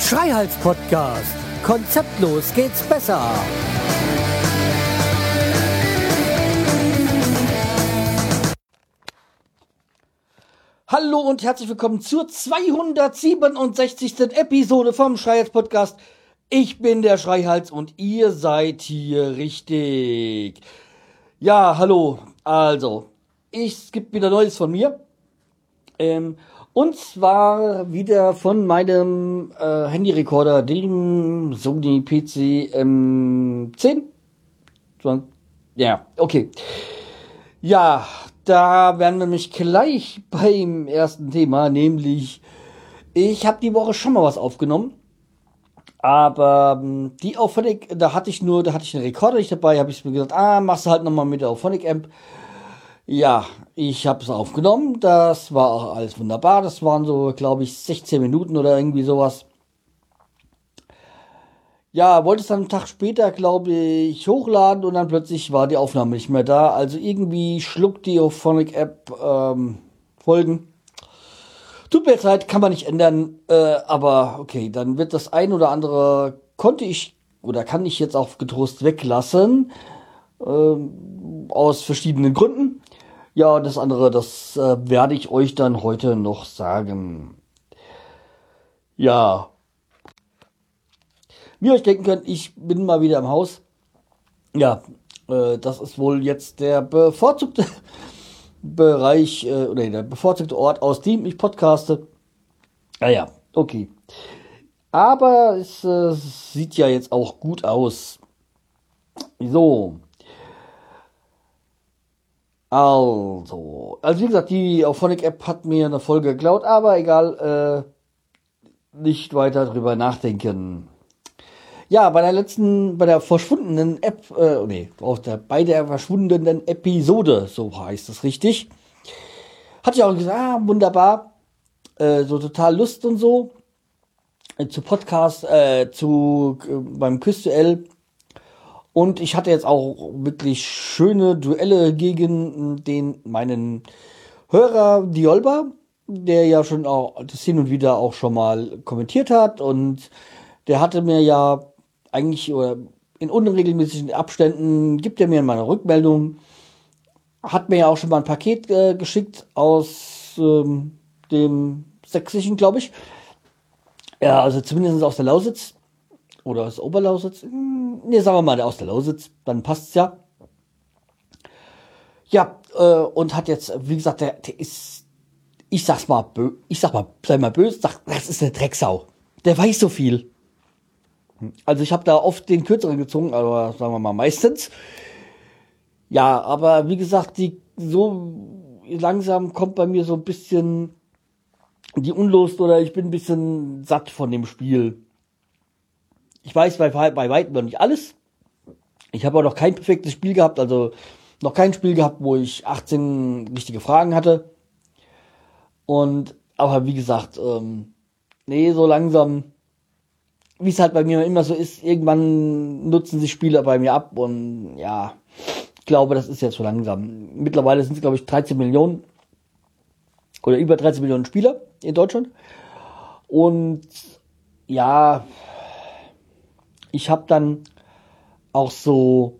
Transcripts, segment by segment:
Schreihals Podcast. Konzeptlos geht's besser. Hallo und herzlich willkommen zur 267. Episode vom Schreihals Podcast. Ich bin der Schreihals und ihr seid hier richtig. Ja, hallo. Also, es gibt wieder Neues von mir. Ähm, und zwar wieder von meinem äh, Handyrekorder, dem Sony PC M10. Ja, okay. Ja, da werden wir nämlich gleich beim ersten Thema, nämlich ich habe die Woche schon mal was aufgenommen. Aber ähm, die Auphonic, da hatte ich nur, da hatte ich einen Rekorder nicht dabei, habe ich mir gesagt, ah, machst du halt nochmal mit der Auphonic Amp. Ja, ich habe es aufgenommen. Das war auch alles wunderbar. Das waren so, glaube ich, 16 Minuten oder irgendwie sowas. Ja, wollte es dann einen Tag später, glaube ich, hochladen und dann plötzlich war die Aufnahme nicht mehr da. Also irgendwie schluckt die Ophonic App ähm, Folgen. Tut mir leid, kann man nicht ändern. Äh, aber okay, dann wird das ein oder andere, konnte ich oder kann ich jetzt auch getrost weglassen. Äh, aus verschiedenen Gründen. Ja, das andere, das äh, werde ich euch dann heute noch sagen. Ja. Wie ihr euch denken könnt, ich bin mal wieder im Haus. Ja, äh, das ist wohl jetzt der bevorzugte Bereich äh, oder der bevorzugte Ort, aus dem ich podcaste. Naja, ah, okay. Aber es äh, sieht ja jetzt auch gut aus. So. Also, also wie gesagt, die Auphonic App hat mir eine Folge geklaut, aber egal, äh, nicht weiter drüber nachdenken. Ja, bei der letzten, bei der verschwundenen App, äh, nee, auf der, bei der verschwundenen Episode, so heißt es richtig, hatte ich auch gesagt, ah, wunderbar, äh, so total Lust und so, äh, zu Podcast, äh, zu, äh, beim QuizDuell und ich hatte jetzt auch wirklich schöne Duelle gegen den meinen Hörer Diolba, der ja schon auch das hin und wieder auch schon mal kommentiert hat. Und der hatte mir ja eigentlich oder in unregelmäßigen Abständen gibt er mir mal eine Rückmeldung, hat mir ja auch schon mal ein Paket äh, geschickt aus ähm, dem Sächsischen, glaube ich. Ja, also zumindest aus der Lausitz oder aus Oberlausitz. Ne, sagen wir mal, aus der Lausitz, dann passt's ja. Ja, äh, und hat jetzt, wie gesagt, der, der ist, ich sag's mal, ich sag mal, sei mal böse, sag, das ist eine Drecksau. Der weiß so viel. Also ich habe da oft den kürzeren gezogen, aber sagen wir mal meistens. Ja, aber wie gesagt, die so langsam kommt bei mir so ein bisschen die Unlust oder ich bin ein bisschen satt von dem Spiel. Ich weiß bei, bei weitem noch nicht alles. Ich habe auch noch kein perfektes Spiel gehabt, also noch kein Spiel gehabt, wo ich 18 richtige Fragen hatte. Und, aber wie gesagt, ähm, nee, so langsam, wie es halt bei mir immer so ist, irgendwann nutzen sich Spieler bei mir ab und ja, ich glaube, das ist jetzt so langsam. Mittlerweile sind es, glaube ich, 13 Millionen oder über 13 Millionen Spieler in Deutschland. Und ja, ich habe dann auch so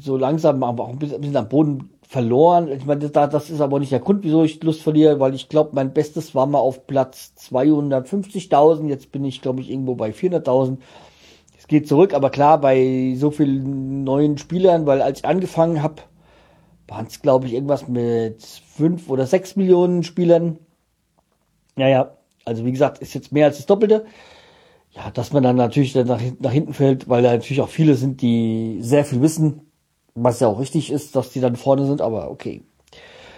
so langsam aber auch ein bisschen, am Boden verloren. Ich meine, das, ist aber nicht der Grund, wieso ich Lust verliere, weil ich glaube, mein Bestes war mal auf Platz 250.000. Jetzt bin ich, glaube ich, irgendwo bei 400.000. Es geht zurück, aber klar, bei so vielen neuen Spielern, weil als ich angefangen habe, waren es, glaube ich, irgendwas mit fünf oder sechs Millionen Spielern. Naja, also wie gesagt, ist jetzt mehr als das Doppelte ja, dass man dann natürlich dann nach, nach hinten fällt, weil da natürlich auch viele sind, die sehr viel wissen, was ja auch richtig ist, dass die dann vorne sind, aber okay.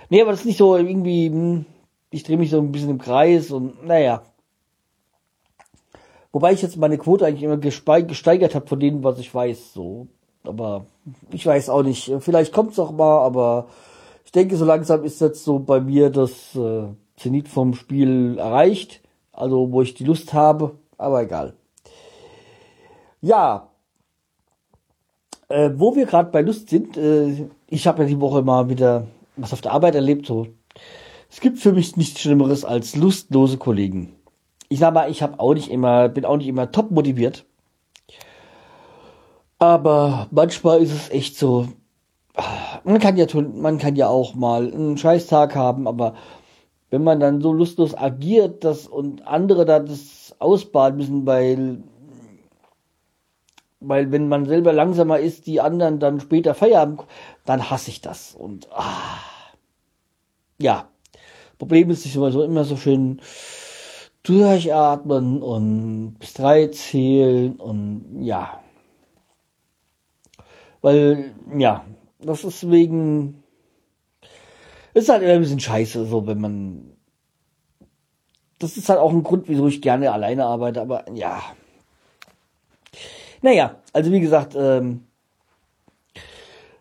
Nee, aber das ist nicht so irgendwie, hm, ich drehe mich so ein bisschen im Kreis und naja. Wobei ich jetzt meine Quote eigentlich immer gesteigert habe von denen, was ich weiß, so. Aber ich weiß auch nicht. Vielleicht kommt's auch mal, aber ich denke, so langsam ist jetzt so bei mir das äh, Zenit vom Spiel erreicht. Also, wo ich die Lust habe, aber egal. Ja. Äh, wo wir gerade bei Lust sind, äh, ich habe ja die Woche mal wieder was auf der Arbeit erlebt. So, es gibt für mich nichts Schlimmeres als lustlose Kollegen. Ich sag mal, ich habe auch nicht immer, bin auch nicht immer top motiviert. Aber manchmal ist es echt so. Man kann ja tun, man kann ja auch mal einen Scheißtag haben, aber wenn man dann so lustlos agiert, dass und andere da das ausbaden müssen, weil weil wenn man selber langsamer ist, die anderen dann später Feierabend, dann hasse ich das. Und ah, ja, Problem ist, ich immer so immer so schön durchatmen und bis drei zählen und ja. Weil, ja, das ist wegen, ist halt immer ein bisschen scheiße, so wenn man, das ist halt auch ein Grund, wieso ich gerne alleine arbeite, aber ja, naja, also wie gesagt, ähm,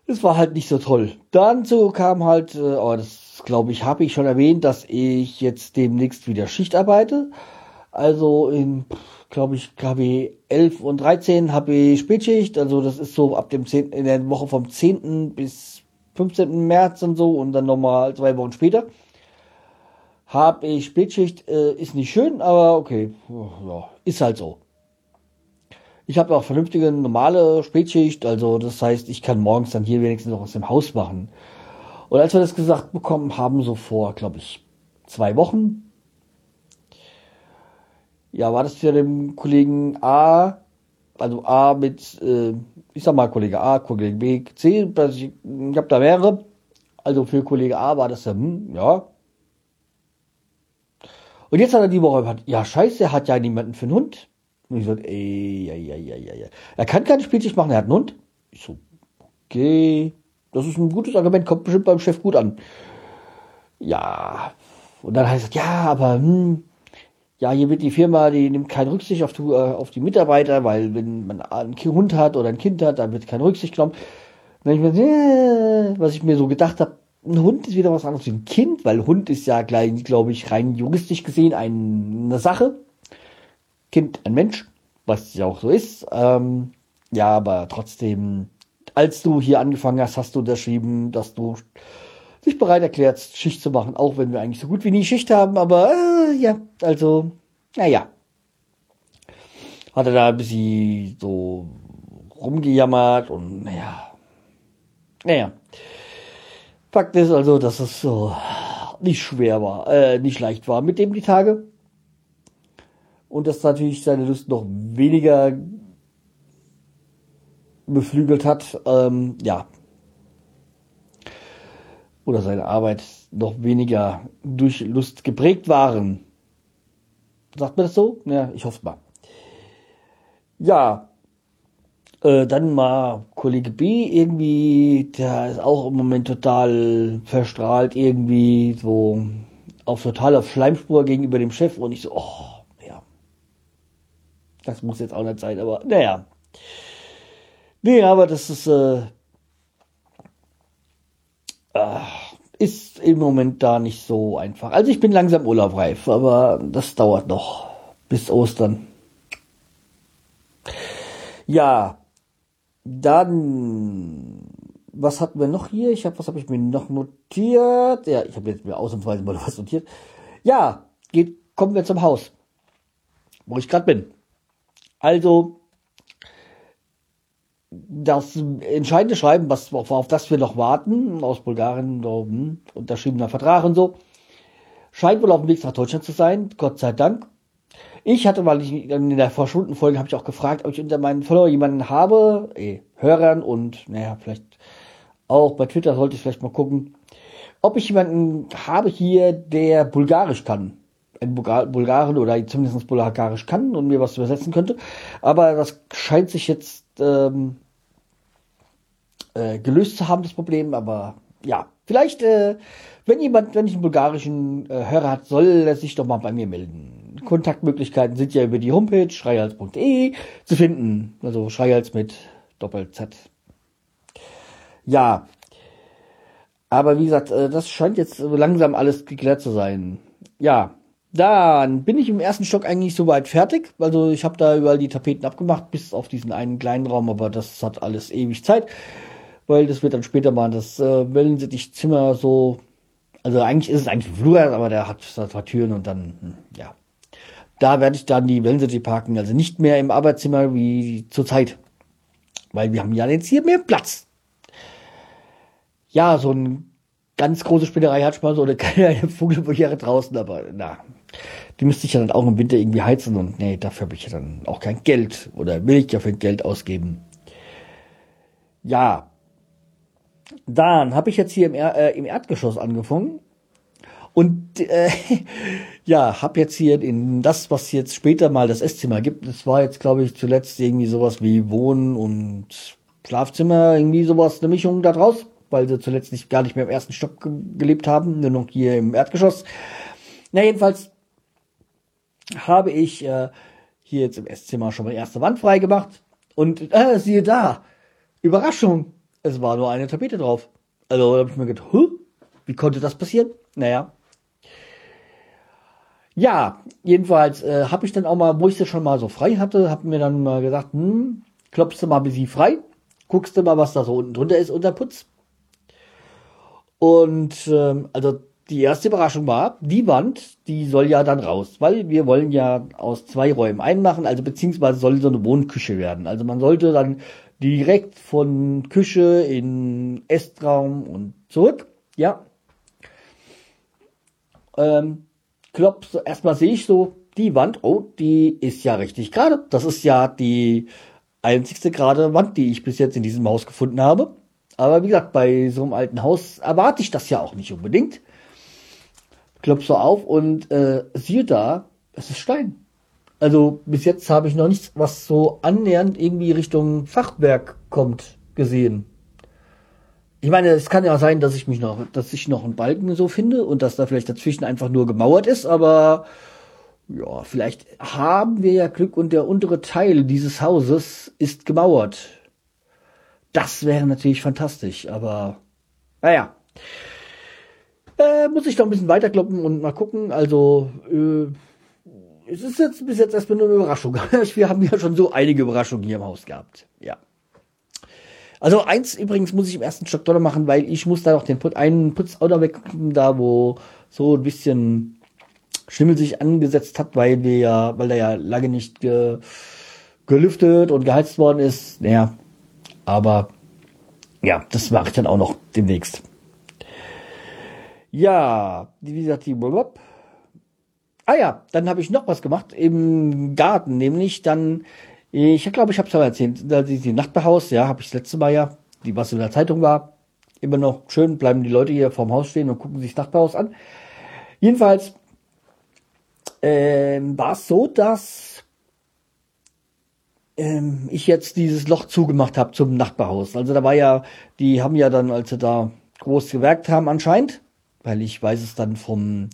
es war halt nicht so toll. Dann so kam halt, äh, oh, das glaube ich, habe ich schon erwähnt, dass ich jetzt demnächst wieder Schicht arbeite. Also in, glaube ich, KW 11 und 13 habe ich Spätschicht. Also das ist so ab dem 10. in der Woche vom 10. bis 15. März und so und dann nochmal zwei Wochen später. Habe ich Spätschicht, äh, ist nicht schön, aber okay, ja, ist halt so. Ich habe auch vernünftige normale Spätschicht, also das heißt, ich kann morgens dann hier wenigstens noch aus dem Haus machen. Und als wir das gesagt bekommen haben, so vor, glaube ich, zwei Wochen, ja, war das für den Kollegen A, also A mit, äh, ich sag mal Kollege A, Kollege B, C, ich, ich habe da mehrere. Also für Kollege A war das ja, hm, ja. Und jetzt hat er die Woche ja scheiße, er hat ja niemanden für einen Hund. Und ich so, ey, ja, ja, ja, ja. Er kann keine Spieltisch machen, er hat einen Hund. Ich so, okay, das ist ein gutes Argument, kommt bestimmt beim Chef gut an. Ja, und dann heißt es, ja, aber, hm, ja, hier wird die Firma, die nimmt keine Rücksicht auf die, äh, auf die Mitarbeiter, weil wenn man einen Hund hat oder ein Kind hat, dann wird keine Rücksicht genommen. Dann ich mir, äh, was ich mir so gedacht habe, ein Hund ist wieder was anderes wie ein Kind, weil Hund ist ja gleich, glaube ich, rein juristisch gesehen eine Sache. Kind ein Mensch, was ja auch so ist. Ähm, ja, aber trotzdem, als du hier angefangen hast, hast du unterschrieben, dass du dich bereit erklärst, Schicht zu machen, auch wenn wir eigentlich so gut wie nie Schicht haben, aber äh, ja, also, naja. Hat er da ein bisschen so rumgejammert und naja. Naja. Fakt ist also, dass es so nicht schwer war, äh, nicht leicht war mit dem die Tage und das natürlich seine Lust noch weniger beflügelt hat, ähm, ja. Oder seine Arbeit noch weniger durch Lust geprägt waren. Sagt man das so? Ja, ich hoffe mal. Ja, äh, dann mal Kollege B irgendwie, der ist auch im Moment total verstrahlt, irgendwie so auf total auf Schleimspur gegenüber dem Chef und ich so, oh, das muss jetzt auch nicht sein, aber naja. Nee, aber das ist, äh, äh, ist im Moment da nicht so einfach. Also ich bin langsam urlaubreif, aber das dauert noch bis Ostern. Ja, dann, was hatten wir noch hier? Ich habe, was habe ich mir noch notiert? Ja, ich habe jetzt mir ausnahmsweise mal was notiert. Ja, geht, kommen wir zum Haus, wo ich gerade bin. Also das entscheidende Schreiben, was auf, das wir noch warten, aus Bulgarien, so, hm, unterschriebener Vertrag und so, scheint wohl auf dem Weg nach Deutschland zu sein, Gott sei Dank. Ich hatte mal in der Vorschundenfolge habe ich auch gefragt, ob ich unter meinen Follower jemanden habe, eh, Hörern und naja, vielleicht auch bei Twitter sollte ich vielleicht mal gucken, ob ich jemanden habe hier, der Bulgarisch kann ein Bulgaren oder zumindest Bulgarisch kann und mir was übersetzen könnte. Aber das scheint sich jetzt ähm, äh, gelöst zu haben, das Problem. Aber ja, vielleicht, äh, wenn jemand, wenn ich einen bulgarischen äh, Hörer hat, soll er sich doch mal bei mir melden. Kontaktmöglichkeiten sind ja über die Homepage schreihals.de zu finden. Also Schreihals mit Doppel-Z. Ja. Aber wie gesagt, äh, das scheint jetzt langsam alles geklärt zu sein. Ja, dann bin ich im ersten Stock eigentlich soweit fertig. Also ich habe da überall die Tapeten abgemacht, bis auf diesen einen kleinen Raum, aber das hat alles ewig Zeit, weil das wird dann später mal das äh, Wellensittich-Zimmer so. Also eigentlich ist es eigentlich ein Flur, aber der hat zwei Türen und dann, hm, ja. Da werde ich dann die Wellensittich parken, also nicht mehr im Arbeitszimmer wie zurzeit. Weil wir haben ja jetzt hier mehr Platz. Ja, so ein ganz große Spinnerei hat schon mal so eine kleine Vogelvoliere draußen, aber na, die müsste ich ja dann auch im Winter irgendwie heizen und nee, dafür habe ich ja dann auch kein Geld oder will ich ja für Geld ausgeben. Ja, dann habe ich jetzt hier im, er äh, im Erdgeschoss angefangen und äh, ja, habe jetzt hier in das, was jetzt später mal das Esszimmer gibt, das war jetzt glaube ich zuletzt irgendwie sowas wie Wohnen und Schlafzimmer, irgendwie sowas, eine Mischung da draus, weil sie zuletzt nicht, gar nicht mehr im ersten Stock ge gelebt haben, nur noch hier im Erdgeschoss. Na jedenfalls habe ich äh, hier jetzt im Esszimmer schon mal die erste Wand frei gemacht und äh, siehe da, Überraschung, es war nur eine Tapete drauf. Also da habe ich mir gedacht, huh, wie konnte das passieren? Naja. Ja, jedenfalls äh, habe ich dann auch mal, wo ich sie schon mal so frei hatte, habe mir dann mal gesagt, hm, klopfst du mal bis sie frei, guckst du mal, was da so unten drunter ist unter Putz. Und ähm, also die erste Überraschung war, die Wand, die soll ja dann raus, weil wir wollen ja aus zwei Räumen einmachen, also beziehungsweise soll so eine Wohnküche werden. Also man sollte dann direkt von Küche in Estraum und zurück, ja. Ähm, klopf, erstmal sehe ich so die Wand, oh, die ist ja richtig gerade. Das ist ja die einzigste gerade Wand, die ich bis jetzt in diesem Haus gefunden habe. Aber wie gesagt, bei so einem alten Haus erwarte ich das ja auch nicht unbedingt klopf so auf und äh, siehe da, es ist Stein. Also bis jetzt habe ich noch nichts, was so annähernd irgendwie Richtung Fachwerk kommt, gesehen. Ich meine, es kann ja sein, dass ich mich noch, dass ich noch einen Balken so finde und dass da vielleicht dazwischen einfach nur gemauert ist, aber ja, vielleicht haben wir ja Glück und der untere Teil dieses Hauses ist gemauert. Das wäre natürlich fantastisch, aber naja. Äh, muss ich noch ein bisschen weiterkloppen und mal gucken. Also, äh, es ist jetzt bis jetzt erstmal nur eine Überraschung. Wir haben ja schon so einige Überraschungen hier im Haus gehabt. Ja. Also eins übrigens muss ich im ersten Stock doller machen, weil ich muss da noch den Put einen Putzauto weg, da wo so ein bisschen Schimmel sich angesetzt hat, weil wir ja, weil da ja lange nicht ge, gelüftet und geheizt worden ist. Naja, aber ja, das mache ich dann auch noch demnächst. Ja, wie gesagt, die Blub. Ah ja, dann habe ich noch was gemacht im Garten, nämlich dann, ich glaube, ich habe es erzählt, die, die Nachbarhaus, ja, habe ich das letzte Mal ja, die was in der Zeitung war, immer noch schön, bleiben die Leute hier vorm Haus stehen und gucken sich das Nachbarhaus an. Jedenfalls ähm, war es so, dass ähm, ich jetzt dieses Loch zugemacht habe zum Nachbarhaus. Also da war ja, die haben ja dann, als sie da groß gewerkt haben anscheinend, weil ich weiß es dann vom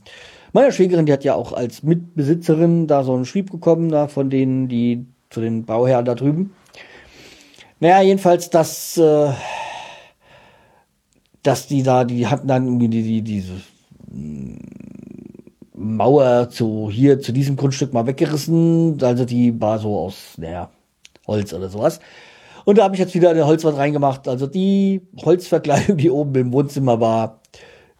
meiner Schwägerin, die hat ja auch als Mitbesitzerin da so einen Schrieb bekommen, da von denen, die zu den Bauherren da drüben. Naja, jedenfalls, dass, äh, dass die da, die hatten dann irgendwie die, die, diese mm, Mauer zu hier, zu diesem Grundstück mal weggerissen. Also die war so aus, naja, Holz oder sowas. Und da habe ich jetzt wieder eine Holzwand reingemacht. Also die Holzverkleidung, die oben im Wohnzimmer war,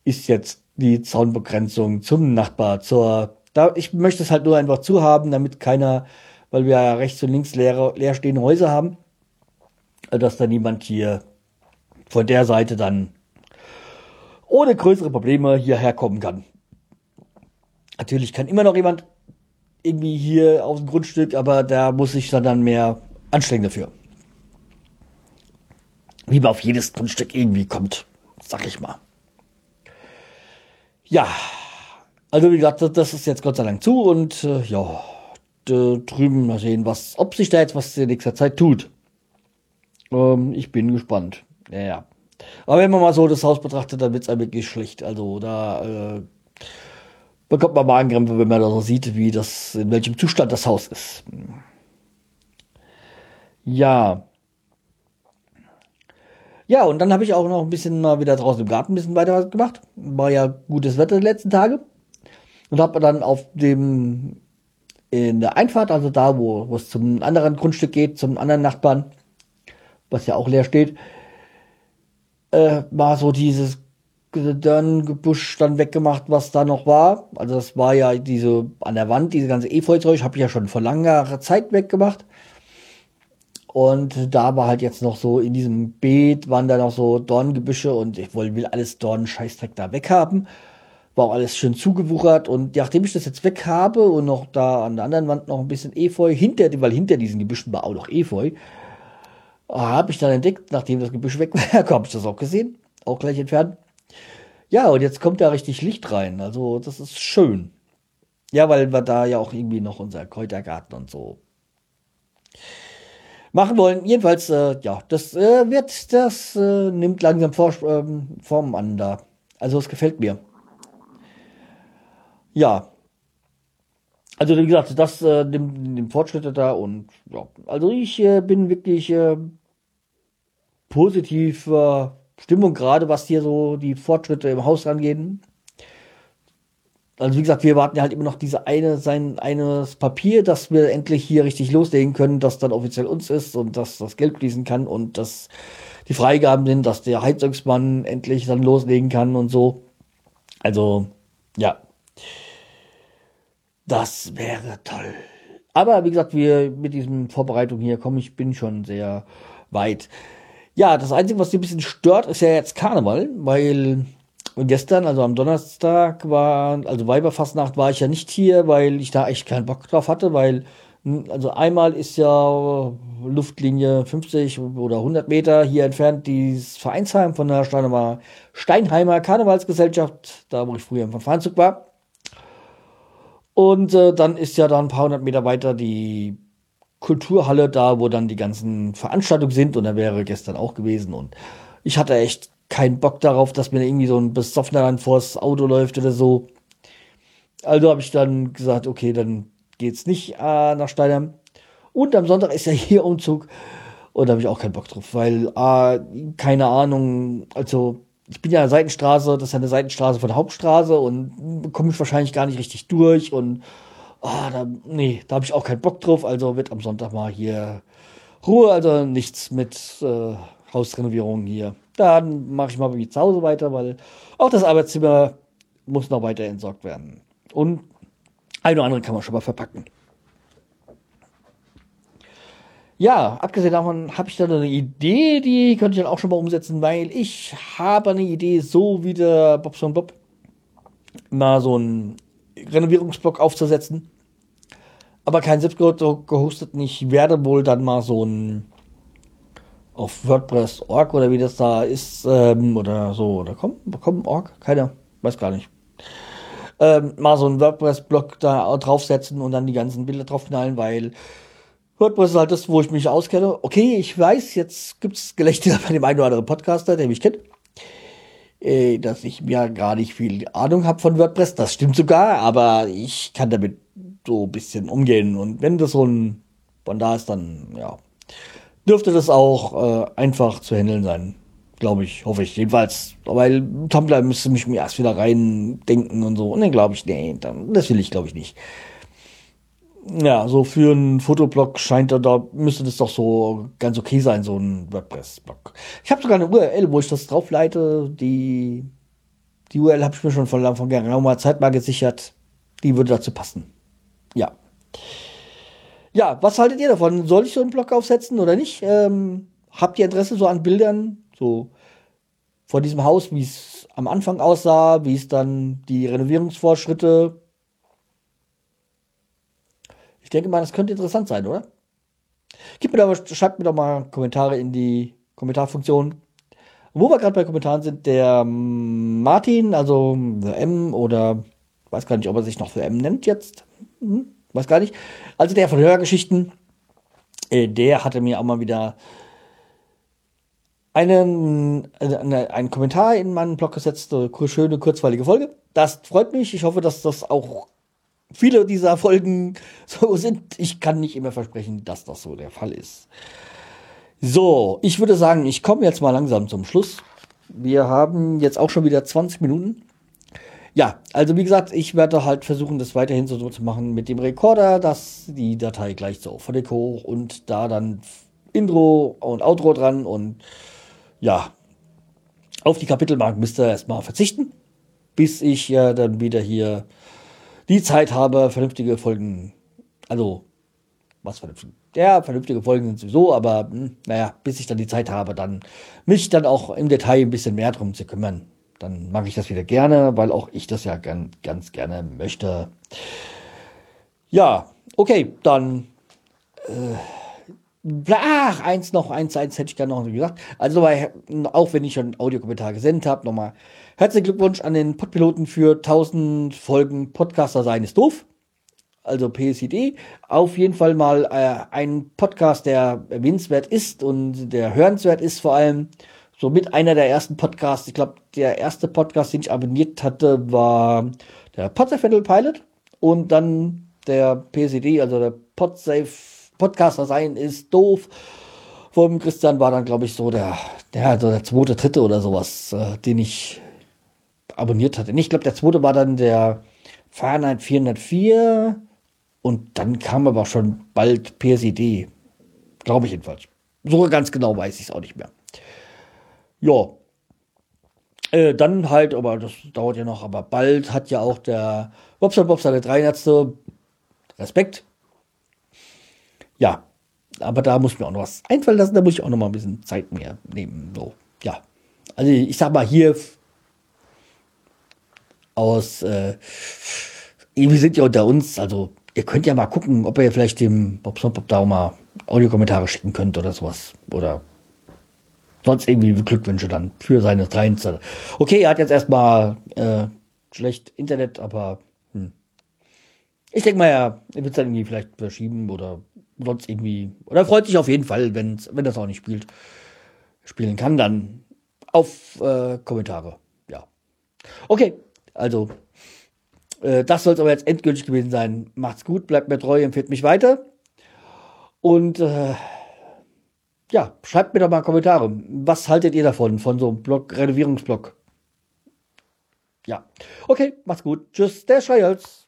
ist jetzt die Zaunbegrenzung zum Nachbar, zur, da, ich möchte es halt nur einfach zu haben, damit keiner, weil wir ja rechts und links leer, leerstehende Häuser haben, dass da niemand hier von der Seite dann ohne größere Probleme hierher kommen kann. Natürlich kann immer noch jemand irgendwie hier auf dem Grundstück, aber da muss ich dann, dann mehr anstrengen dafür. Wie man auf jedes Grundstück irgendwie kommt, sag ich mal. Ja, also wie gesagt, das ist jetzt Gott sei Dank zu und äh, ja, drüben mal sehen, was, ob sich da jetzt was in nächster Zeit tut. Ähm, ich bin gespannt. Ja, ja. Aber wenn man mal so das Haus betrachtet, dann wird's einem wirklich schlecht. Also da äh, bekommt man Magenkrämpfe, wenn man da so sieht, wie das, in welchem Zustand das Haus ist. Ja. Ja, und dann habe ich auch noch ein bisschen mal wieder draußen im Garten ein bisschen weiter was gemacht. War ja gutes Wetter die letzten Tage. und habe dann auf dem in der Einfahrt, also da, wo, es zum anderen Grundstück geht, zum anderen Nachbarn, was ja auch leer steht, äh, war so dieses Dörngebusch dann weggemacht, was da noch war. Also das war ja diese an der Wand, diese ganze Efeuzeug, habe ich ja schon vor langer Zeit weggemacht. Und da war halt jetzt noch so in diesem Beet waren da noch so Dorngebüsche und ich wollte will alles Dornscheißdreck da weghaben. War auch alles schön zugewuchert und nachdem ich das jetzt weg habe und noch da an der anderen Wand noch ein bisschen Efeu hinter, weil hinter diesen Gebüschen war auch noch Efeu, habe ich dann entdeckt, nachdem das Gebüsch weg war, habe ich das auch gesehen, auch gleich entfernt. Ja, und jetzt kommt da richtig Licht rein. Also, das ist schön. Ja, weil wir da ja auch irgendwie noch unser Kräutergarten und so machen wollen. Jedenfalls, äh, ja, das äh, wird, das äh, nimmt langsam Vor ähm, Form an da. Also, es gefällt mir. Ja. Also, wie gesagt, das äh, nimmt, nimmt Fortschritte da und ja, also ich äh, bin wirklich äh, positiv Stimmung, gerade was hier so die Fortschritte im Haus angehen. Also wie gesagt, wir warten ja halt immer noch diese eine, sein eines Papier, dass wir endlich hier richtig loslegen können, dass dann offiziell uns ist und dass das Geld fließen kann und dass die Freigaben sind, dass der Heizungsmann endlich dann loslegen kann und so. Also, ja. Das wäre toll. Aber wie gesagt, wir mit diesem Vorbereitung hier kommen, ich bin schon sehr weit. Ja, das Einzige, was sie ein bisschen stört, ist ja jetzt Karneval, weil gestern, also am Donnerstag war, also Weiberfastnacht war ich ja nicht hier, weil ich da echt keinen Bock drauf hatte, weil, also einmal ist ja Luftlinie 50 oder 100 Meter hier entfernt dieses Vereinsheim von der Steinheimer, Steinheimer Karnevalsgesellschaft, da wo ich früher im Verfahrenzug war. Und äh, dann ist ja da ein paar hundert Meter weiter die Kulturhalle da, wo dann die ganzen Veranstaltungen sind und da wäre gestern auch gewesen und ich hatte echt keinen Bock darauf, dass mir irgendwie so ein Besoffener dann vors Auto läuft oder so. Also habe ich dann gesagt, okay, dann geht's nicht äh, nach Steinheim. Und am Sonntag ist ja hier Umzug und da habe ich auch keinen Bock drauf, weil äh, keine Ahnung, also ich bin ja der Seitenstraße, das ist ja eine Seitenstraße von der Hauptstraße und komme ich wahrscheinlich gar nicht richtig durch und ah, da, nee, da habe ich auch keinen Bock drauf. Also wird am Sonntag mal hier Ruhe, also nichts mit äh, Hausrenovierung hier. Dann mache ich mal bei zu Hause weiter, weil auch das Arbeitszimmer muss noch weiter entsorgt werden. Und ein oder andere kann man schon mal verpacken. Ja, abgesehen davon habe ich dann eine Idee, die könnte ich dann auch schon mal umsetzen, weil ich habe eine Idee, so wie der Bobson Bob, mal so einen Renovierungsblock aufzusetzen aber kein selbst gehostet. Ich werde wohl dann mal so ein auf WordPress.org oder wie das da ist, ähm, oder so, oder komm, komm, Org, keiner, weiß gar nicht. Ähm, mal so ein WordPress-Blog da draufsetzen und dann die ganzen Bilder drauf knallen, weil WordPress ist halt das, wo ich mich auskenne. Okay, ich weiß, jetzt gibt's Gelächter bei dem einen oder anderen Podcaster, der mich kennt, äh, dass ich ja gar nicht viel Ahnung habe von WordPress. Das stimmt sogar, aber ich kann damit so ein bisschen umgehen. Und wenn das so ein von da ist, dann ja, dürfte das auch äh, einfach zu handeln sein. Glaube ich, hoffe ich. Jedenfalls, weil Tumblr müsste mich mir erst wieder rein denken und so. Und dann glaube ich, nee, dann, das will ich, glaube ich, nicht. Ja, so für einen Fotoblog scheint da, da müsste das doch so ganz okay sein, so ein WordPress-Blog. Ich habe sogar eine URL, wo ich das drauf leite. Die, die URL habe ich mir schon von, von geraumer Zeit mal gesichert. Die würde dazu passen. Ja. Ja, was haltet ihr davon? Soll ich so einen Blog aufsetzen oder nicht? Ähm, habt ihr Interesse so an Bildern? So von diesem Haus, wie es am Anfang aussah, wie es dann die Renovierungsvorschritte. Ich denke mal, das könnte interessant sein, oder? Gib mir doch, schreibt mir doch mal Kommentare in die Kommentarfunktion. Wo wir gerade bei Kommentaren sind, der Martin, also der M oder weiß gar nicht, ob er sich noch für M nennt jetzt hm, weiß gar nicht. Also der von Hörgeschichten, äh, der hatte mir auch mal wieder einen, äh, eine, einen Kommentar in meinen Blog gesetzt, eine schöne, kurzweilige Folge. Das freut mich. Ich hoffe, dass das auch viele dieser Folgen so sind. Ich kann nicht immer versprechen, dass das so der Fall ist. So, ich würde sagen, ich komme jetzt mal langsam zum Schluss. Wir haben jetzt auch schon wieder 20 Minuten. Ja, also wie gesagt, ich werde halt versuchen, das weiterhin so zu machen mit dem Rekorder, dass die Datei gleich so völlig hoch und da dann Intro und Outro dran und ja, auf die Kapitelmarken müsst ihr erstmal verzichten, bis ich ja dann wieder hier die Zeit habe, vernünftige Folgen, also was vernünftig, ja, vernünftige Folgen sind sowieso, aber hm, naja, bis ich dann die Zeit habe, dann mich dann auch im Detail ein bisschen mehr drum zu kümmern. Dann mache ich das wieder gerne, weil auch ich das ja gern, ganz gerne möchte. Ja, okay, dann äh, Ach, eins noch, eins, eins hätte ich gerne noch gesagt. Also, bei, auch wenn ich schon Audiokommentar gesendet habe, nochmal herzlichen Glückwunsch an den Podpiloten für 1000 Folgen Podcaster sein ist doof. Also PSID. Auf jeden Fall mal äh, ein Podcast, der erwähnenswert ist und der hörenswert ist vor allem. Somit einer der ersten Podcasts. Ich glaube, der erste Podcast, den ich abonniert hatte, war der Podsafe Pilot und dann der PSID, also der Podsafe Podcaster sein ist doof. Vom Christian war dann, glaube ich, so der, der, so der zweite, dritte oder sowas, äh, den ich abonniert hatte. Ich glaube, der zweite war dann der Fahrenheit 404 und dann kam aber schon bald PSID. Glaube ich jedenfalls. So ganz genau weiß ich es auch nicht mehr. Ja. Äh, dann halt, aber das dauert ja noch, aber bald hat ja auch der Bobster Bobster der 300. Respekt ja, aber da muss ich mir auch noch was einfallen lassen, da muss ich auch noch mal ein bisschen Zeit mehr nehmen. So, ja. Also ich sag mal hier aus, äh, wir sind ja unter uns, also ihr könnt ja mal gucken, ob ihr vielleicht dem Bob Bob da auch mal Audiokommentare schicken könnt oder sowas. Oder sonst irgendwie Glückwünsche dann für seine 13. Okay, er hat jetzt erstmal äh, schlecht Internet, aber hm. ich denke mal, er wird es dann irgendwie vielleicht verschieben oder sonst irgendwie, oder freut sich auf jeden Fall, wenn, wenn das auch nicht spielt, spielen kann, dann auf äh, Kommentare. Ja. Okay, also äh, das soll es aber jetzt endgültig gewesen sein. Macht's gut, bleibt mir treu, empfiehlt mich weiter. Und äh, ja, schreibt mir doch mal Kommentare. Was haltet ihr davon, von so einem Blog, Renovierungsblog? Ja. Okay, macht's gut. Tschüss, der Schreihals.